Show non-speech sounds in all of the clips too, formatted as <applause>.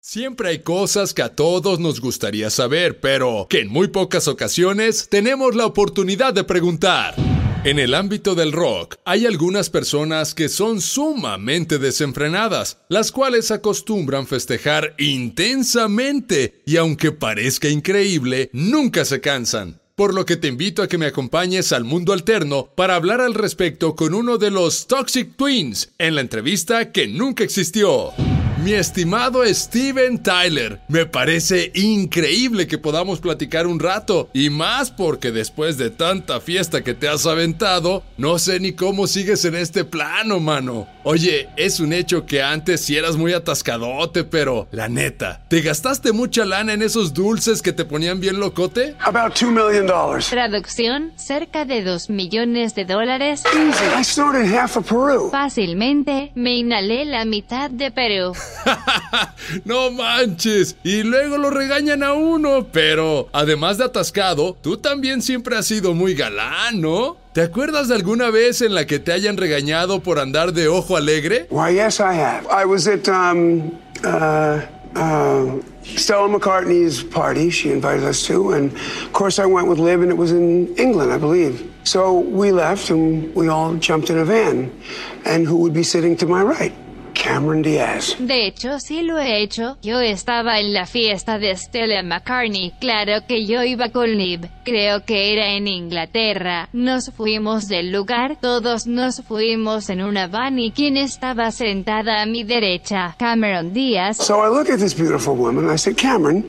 Siempre hay cosas que a todos nos gustaría saber, pero que en muy pocas ocasiones tenemos la oportunidad de preguntar. En el ámbito del rock, hay algunas personas que son sumamente desenfrenadas, las cuales acostumbran festejar intensamente y aunque parezca increíble, nunca se cansan. Por lo que te invito a que me acompañes al mundo alterno para hablar al respecto con uno de los Toxic Twins en la entrevista que nunca existió. Mi estimado Steven Tyler, me parece increíble que podamos platicar un rato, y más porque después de tanta fiesta que te has aventado, no sé ni cómo sigues en este plano, mano. Oye, es un hecho que antes sí eras muy atascadote, pero la neta, ¿te gastaste mucha lana en esos dulces que te ponían bien locote? About $2 million. Traducción, cerca de 2 millones de dólares. Easy. I snorted half of Peru. Fácilmente, me inhalé la mitad de Perú. <laughs> no manches. Y luego lo regañan a uno. Pero, además de atascado, tú también siempre has sido muy galán, ¿no? ¿Te acuerdas de alguna vez en la que te hayan regañado por andar de ojo alegre? Why, yes, I have. I was at um, uh, uh, Stella McCartney's party. She invited us to, and of course, I went with Liv, and it was in England, I believe. So we left, and we all jumped in a van. And who would be sitting to my right? Cameron Diaz. De hecho, sí lo he hecho. Yo estaba en la fiesta de Stella McCartney. Claro que yo iba con Liv. Creo que era en Inglaterra. Nos fuimos del lugar. Todos nos fuimos en una van y quien estaba sentada a mi derecha, Cameron Diaz. So I look at this beautiful woman and I said, Cameron,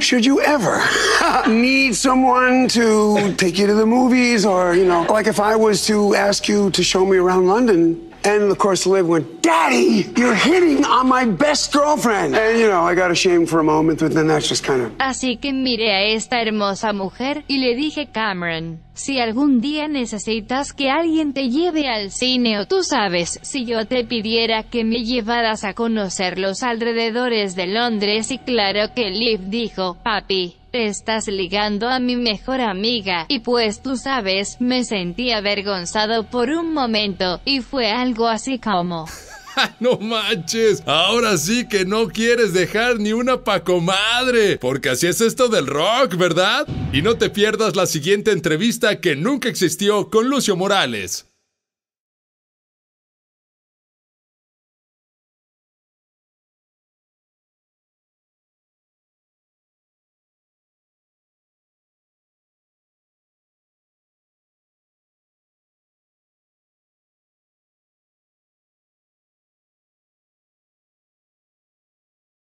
should you ever <laughs> need someone to take you to the movies or, you know, like if I was to ask you to show me around London, and of course, Liv went, Daddy, you're hitting on my best girlfriend. And, you know, I got ashamed for a moment, but then that's just kind of. Así que miré a esta hermosa mujer y le dije Cameron, si algún día necesitas que alguien te lleve al cine o tú sabes, si yo te pidiera que me llevaras a conocer los alrededores de Londres y claro que Liv dijo, papi, te estás ligando a mi mejor amiga, y pues tú sabes, me sentí avergonzado por un momento, y fue algo así como... <laughs> no manches, ahora sí que no quieres dejar ni una pacomadre, porque así es esto del rock, ¿verdad? Y no te pierdas la siguiente entrevista que nunca existió con Lucio Morales.